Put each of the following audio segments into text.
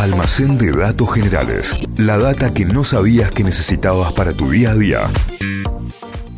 Almacén de datos generales. La data que no sabías que necesitabas para tu día a día.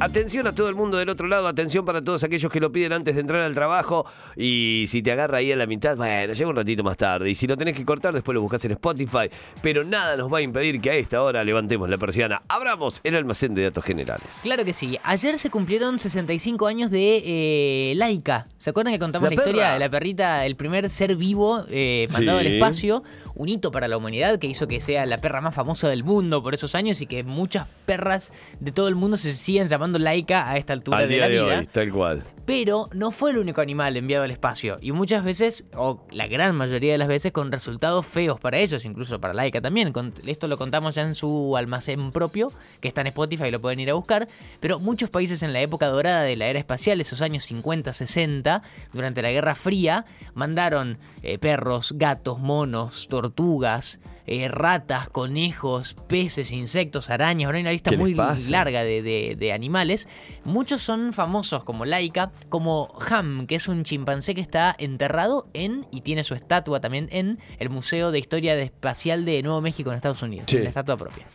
Atención a todo el mundo del otro lado, atención para todos aquellos que lo piden antes de entrar al trabajo. Y si te agarra ahí a la mitad, bueno, llega un ratito más tarde. Y si lo tenés que cortar, después lo buscas en Spotify. Pero nada nos va a impedir que a esta hora levantemos la persiana. Abramos el almacén de datos generales. Claro que sí. Ayer se cumplieron 65 años de eh, Laika. ¿Se acuerdan que contamos La la, historia de la perrita, el primer ser vivo eh, mandado al espacio? Un hito para la humanidad que hizo que sea la perra más famosa del mundo por esos años y que muchas perras de todo el mundo se sigan llamando Laika a esta altura Al de día la de vida. hoy, tal cual. Pero no fue el único animal enviado al espacio. Y muchas veces, o la gran mayoría de las veces, con resultados feos para ellos, incluso para Laika también. Esto lo contamos ya en su almacén propio, que está en Spotify y lo pueden ir a buscar. Pero muchos países en la época dorada de la era espacial, esos años 50, 60, durante la Guerra Fría, mandaron eh, perros, gatos, monos, tortugas. Eh, ratas, conejos, peces, insectos, arañas, ahora hay una lista ¿Qué les muy larga de, de- de animales. Muchos son famosos como Laika, como Ham, que es un chimpancé que está enterrado en y tiene su estatua también en el Museo de Historia Espacial de Nuevo México en Estados Unidos, Sí. la estatua propia.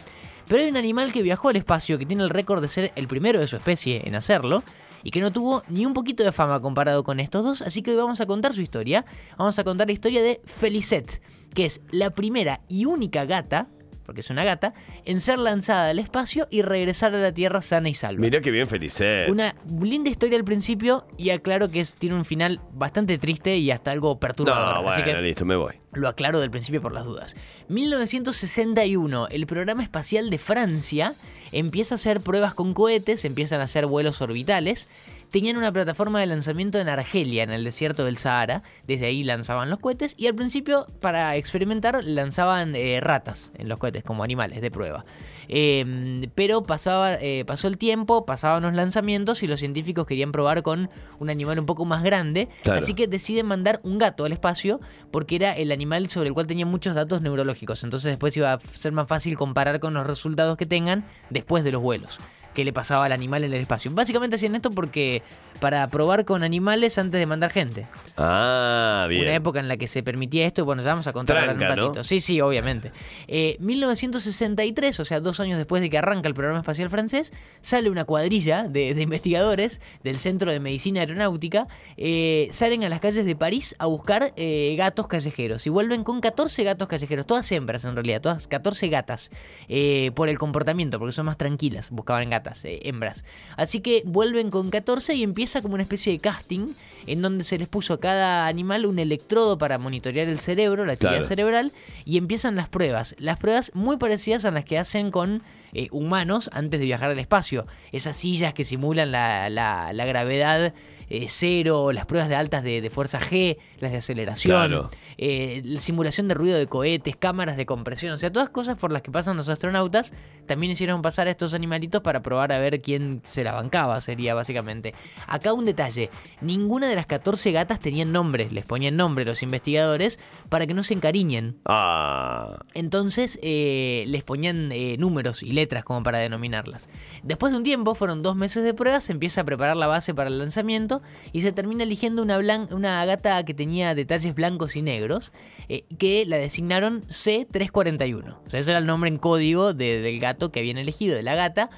Pero hay un animal que viajó al espacio que tiene el récord de ser el primero de su especie en hacerlo y que no tuvo ni un poquito de fama comparado con estos dos, así que hoy vamos a contar su historia. Vamos a contar la historia de Felicette, que es la primera y única gata, porque es una gata, en ser lanzada al espacio y regresar a la Tierra sana y salva. Mirá qué bien Felicet. Una linda historia al principio y aclaro que es, tiene un final bastante triste y hasta algo perturbador. No, así bueno, que listo, me voy. lo aclaro del principio por las dudas. 1961, el programa espacial de Francia empieza a hacer pruebas con cohetes, empiezan a hacer vuelos orbitales. Tenían una plataforma de lanzamiento en Argelia, en el desierto del Sahara. Desde ahí lanzaban los cohetes y al principio, para experimentar, lanzaban eh, ratas en los cohetes como animales de prueba. Eh, pero pasaba, eh, pasó el tiempo, pasaban los lanzamientos y los científicos querían probar con un animal un poco más grande. Claro. Así que deciden mandar un gato al espacio porque era el animal sobre el cual tenía muchos datos neurológicos. Entonces después iba a ser más fácil comparar con los resultados que tengan después de los vuelos. Que le pasaba al animal en el espacio. Básicamente hacían esto porque para probar con animales antes de mandar gente. Ah, bien. Una época en la que se permitía esto, y bueno, ya vamos a contar ahora Tranca, un ¿no? ratito. Sí, sí, obviamente. Eh, 1963, o sea, dos años después de que arranca el programa espacial francés, sale una cuadrilla de, de investigadores del Centro de Medicina Aeronáutica, eh, salen a las calles de París a buscar eh, gatos callejeros y vuelven con 14 gatos callejeros, todas hembras en realidad, todas 14 gatas, eh, por el comportamiento, porque son más tranquilas, buscaban gatas, eh, hembras. Así que vuelven con 14 y empieza como una especie de casting en donde se les puso a cada animal un electrodo para monitorear el cerebro, la actividad Claro. cerebral, y empiezan las pruebas. Las pruebas muy parecidas a las que hacen con eh, humanos antes de viajar al espacio. Esas sillas que simulan la, la- la gravedad eh, cero, las pruebas de altas de, de fuerza G, las de aceleración, Claro. eh, la simulación de ruido de cohetes, cámaras de compresión, o sea, todas cosas por las que pasan los astronautas, también hicieron pasar a estos animalitos para probar a ver quién se la bancaba, sería básicamente. Acá un detalle, ninguna de las 14 gatas tenían nombre, les ponían nombre los investigadores para que no se encariñen. Ah. Entonces eh, les ponían números y letras como para denominarlas. Después de un tiempo, fueron dos meses de pruebas, se empieza a preparar la base para el lanzamiento y se termina eligiendo una, blan- una gata que tenía detalles blancos y negros, eh, que la designaron C341. O sea, ese era el nombre en código de- del gato que habían elegido, de la gata.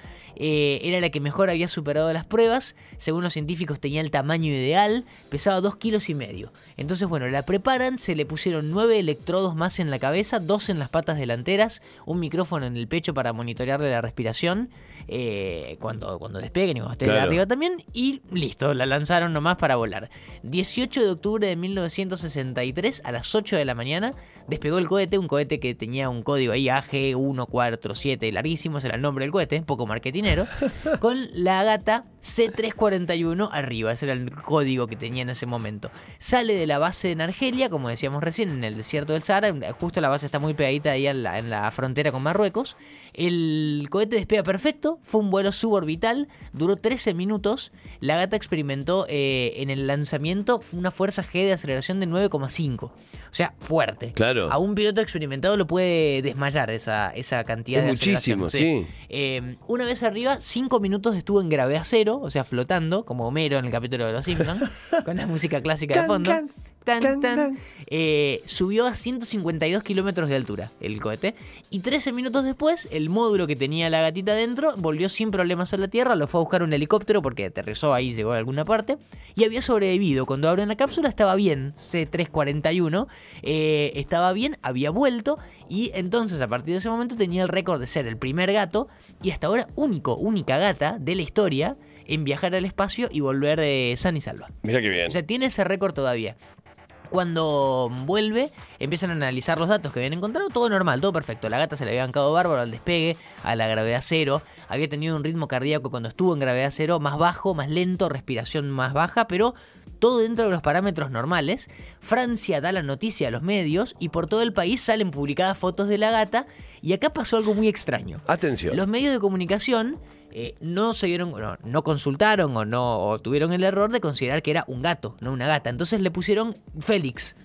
Eh, era la que mejor había superado las pruebas. Según los científicos tenía el tamaño ideal, pesaba 2 kilos y medio. Entonces, bueno, la preparan, se le pusieron 9 electrodos más en la cabeza, 2 en las patas delanteras, un micrófono en el pecho para monitorearle la respiración eh, cuando, cuando despeguen y cuando esté de Claro. arriba también. Y listo, la lanzaron nomás para volar. 18 de octubre de 1963 a las 8 de la mañana despegó el cohete, un cohete que tenía un código ahí AG147, larguísimo, era el nombre del cohete, poco marketinero, con la gata C341 arriba, ese era el código que tenía en ese momento. Sale de la base en Argelia, como decíamos recién, en el desierto del Sahara, justo la base está muy pegadita ahí en la, en la frontera con Marruecos. El cohete despega perfecto, fue un vuelo suborbital, duró 13 minutos. La gata experimentó eh, en el lanzamiento una fuerza G de aceleración de 9,5. O sea, fuerte. Claro. A un piloto experimentado lo puede desmayar esa, esa cantidad Es de muchísimo, aceleración. sí. Eh, una vez arriba, 5 minutos estuvo en gravedad cero, o sea, flotando, como Homero en el capítulo de Los Simpsons, con la música clásica de fondo. can. Tan, tan, tan. eh, subió a 152 kilómetros de altura el cohete. Y 13 minutos después, el módulo que tenía la gatita dentro volvió sin problemas a la Tierra. Lo fue a buscar un helicóptero porque aterrizó ahí, llegó a alguna parte. Y había sobrevivido. Cuando abren la cápsula estaba bien. C341 eh, estaba bien, había vuelto. Y entonces, a partir de ese momento, tenía el récord de ser el primer gato. Y hasta ahora, único, única gata de la historia en viajar al espacio y volver de san y salva. Mira qué bien. O sea, tiene ese récord todavía. Cuando vuelve, empiezan a analizar los datos que habían encontrado, todo normal, todo perfecto. La gata se le había bancado bárbaro al despegue, a la gravedad cero. Había tenido un ritmo cardíaco cuando estuvo en gravedad cero, más bajo, más lento, respiración más baja, pero todo dentro de los parámetros normales. Francia da la noticia a los medios y por todo el país salen publicadas fotos de la gata. Y acá pasó algo muy extraño. Atención. Los medios de comunicación eh, no se dieron, no, no consultaron o no o tuvieron el error de considerar que era un gato, no una gata. Entonces le pusieron Félix.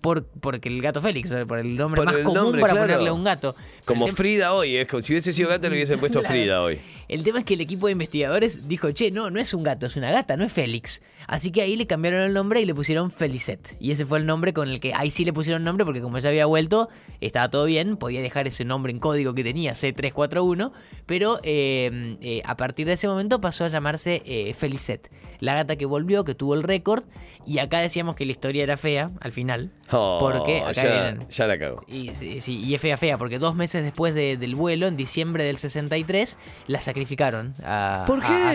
Por, porque el gato Félix, por el nombre Por más el común nombre, para claro. ponerle a un gato. Como Frida hoy, es como si hubiese sido gata le hubiesen puesto Claro. Frida hoy. El tema es que el equipo de investigadores dijo, che, no, no es un gato, es una gata, no es Félix. Así que ahí le cambiaron el nombre y le pusieron Felicet. Y ese fue el nombre con el que ahí sí le pusieron nombre porque como ya había vuelto, estaba todo bien, podía dejar ese nombre en código que tenía, C341, pero eh, eh, a partir de ese momento pasó a llamarse eh, Felicet. La gata que volvió, que tuvo el récord, y acá decíamos que la historia era fea al final, Oh, porque acá ya, vienen... ya la cago. Y, sí, sí, y es fea, fea, porque dos meses después de- del vuelo, en diciembre del 63, la sacrificaron a, ¿Por qué? a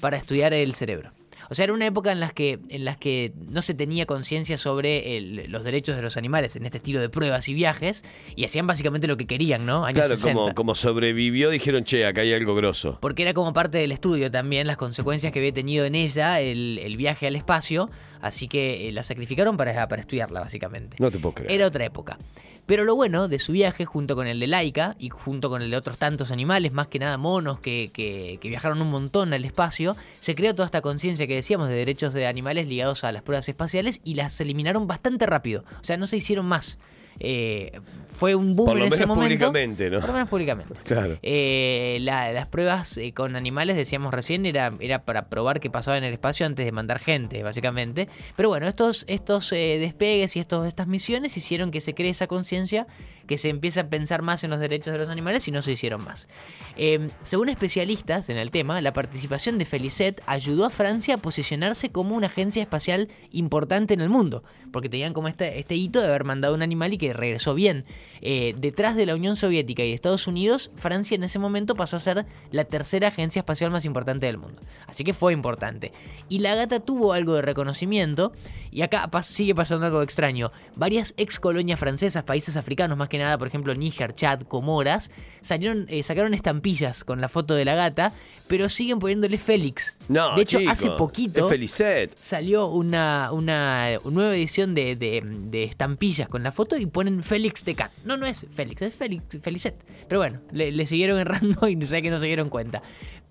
para estudiar el cerebro. O sea, era una época en las que, en las que no se tenía conciencia sobre el- los derechos de los animales en este estilo de pruebas y viajes, y hacían básicamente lo que querían, ¿no? Años Claro, 60. como, como sobrevivió, dijeron, che, acá hay algo grosso. Porque era como parte del estudio también, las consecuencias que había tenido en ella el, el viaje al espacio, así que eh, la sacrificaron para, para estudiarla, básicamente. No te puedo creer. Era otra época. Pero lo bueno de su viaje, junto con el de Laika y junto con el de otros tantos animales, más que nada monos que, que- que viajaron un montón al espacio, se creó toda esta conciencia que decíamos de derechos de animales ligados a las pruebas espaciales y las eliminaron bastante rápido. O sea, no se hicieron más. Eh, fue un boom Por lo en ese menos momento. públicamente, ¿no? Por lo menos públicamente. Claro. Eh, la- las pruebas eh, con animales, decíamos recién, era, era para probar qué pasaba en el espacio antes de mandar gente, básicamente. Pero bueno, estos, estos despegues y estos, estas misiones hicieron que se cree esa conciencia, que se empiece a pensar más en los derechos de los animales y no se hicieron más. Según especialistas en el tema, la participación de Felicet ayudó a Francia a posicionarse como una agencia espacial importante en el mundo, porque tenían como este, este hito de haber mandado un animal y que regresó bien. Eh, detrás de la Unión Soviética y de Estados Unidos, Francia en ese momento pasó a ser la tercera agencia espacial más importante del mundo. Así que fue importante. Y la gata tuvo algo de reconocimiento, y acá pas- sigue pasando algo extraño. Varias ex colonias francesas, países africanos más que nada, por ejemplo Níger, Chad, Comoras, salieron, eh, sacaron estampillas con la foto de la gata, pero siguen poniéndole Félix. No, de hecho, chico, hace poquito salió una, una nueva edición de, de- de estampillas con la foto y ponen Félix de Cat. No, no es Félix, es Félix, Felicet. Pero bueno, le, le siguieron errando y sé que no se dieron cuenta.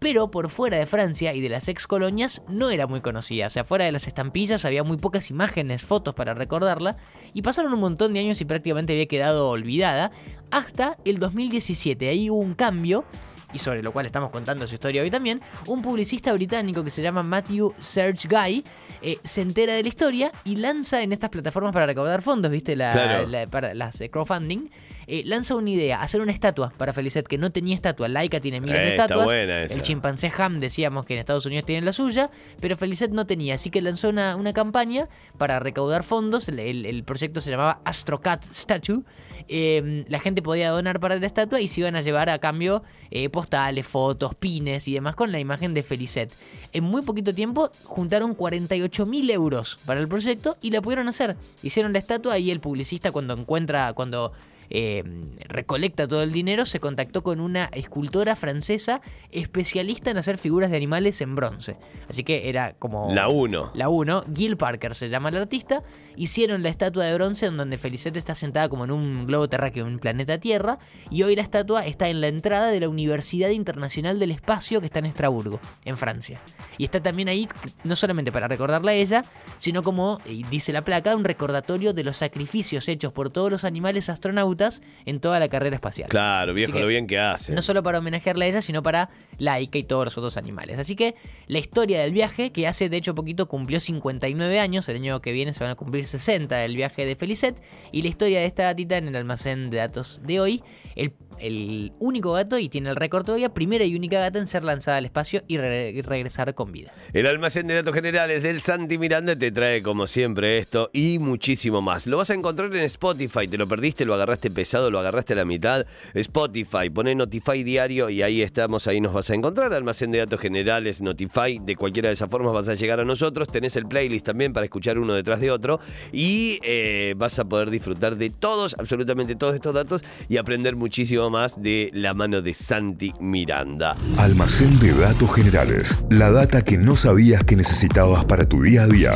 Pero por fuera de Francia y de las ex colonias no era muy conocida. O sea, fuera de las estampillas había muy pocas imágenes, fotos para recordarla. Y pasaron un montón de años y prácticamente había quedado olvidada. Hasta el 2017. Ahí hubo un cambio y sobre lo cual estamos contando su historia hoy también, un publicista británico que se llama Matthew Serge Guy eh, se entera de la historia y lanza en estas plataformas para recaudar fondos, ¿viste? La, Claro. la- para las eh, crowdfunding. Eh, lanza una idea, hacer una estatua para Felicet que no tenía estatua. Laika tiene miles de Eh, estatuas. El chimpancé Ham decíamos que en Estados Unidos tienen la suya, pero Felicet no tenía, así que lanzó una, una campaña para recaudar fondos. El, el- el proyecto se llamaba AstroCat Statue. Eh, la gente podía donar para la estatua y se iban a llevar a cambio eh, postales, fotos, pines y demás con la imagen de Felicet. En muy poquito tiempo juntaron 48 mil euros para el proyecto y la pudieron hacer. Hicieron la estatua y el publicista cuando encuentra, cuando eh, recolecta todo el dinero, se contactó con una escultora francesa especialista en hacer figuras de animales en bronce. Así que era como... La 1. La 1, Gil Parker se llama el artista. Hicieron la estatua de bronce en donde Felicette está sentada como en un globo terráqueo en un planeta Tierra. Y hoy la estatua está en la entrada de la Universidad Internacional del Espacio que está en Estrasburgo, en Francia. Y está también ahí, no solamente para recordarla a ella, sino como eh, dice la placa, un recordatorio de los sacrificios hechos por todos los animales astronautas astronautas en toda la carrera espacial. Claro, viejo, que lo bien que hace. No solo para homenajearla a ella, sino para Laika y todos los otros animales. Así que la historia del viaje, que hace de hecho poquito cumplió 59 años, el año que viene se van a cumplir 60 del viaje de Felicet, y la historia de esta gatita en el almacén de datos de hoy, el, el único gato, y tiene el récord todavía, primera y única gata en ser lanzada al espacio y, re- y regresar con vida. El almacén de datos generales del Santi Miranda te trae como siempre esto y muchísimo más. Lo vas a encontrar en Spotify, te lo perdiste, lo agarraste pesado, lo agarraste a la mitad. Spotify, poné Notify diario y ahí estamos, ahí nos vas a encontrar. Almacén de datos generales, Notify, de cualquiera de esas formas vas a llegar a nosotros. Tenés el playlist también para escuchar uno detrás de otro y eh, vas a poder disfrutar de todos, absolutamente todos estos datos y aprender muchísimo más de la mano de Santi Miranda. Almacén de datos generales. La data que no sabías que necesitabas para tu día a día.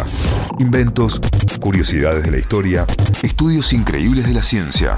Inventos, curiosidades de la historia, estudios increíbles de la ciencia,